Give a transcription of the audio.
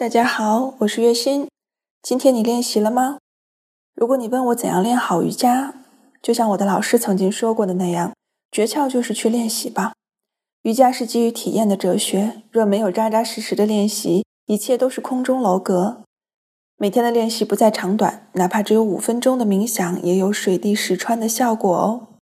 大家好，我是月心。今天你练习了吗？如果你问我怎样练好瑜伽，就像我的老师曾经说过的那样，诀窍就是去练习吧。瑜伽是基于体验的哲学，若没有扎扎实实的练习，一切都是空中楼阁。每天的练习不在长短，哪怕只有五分钟的冥想，也有水滴石穿的效果哦。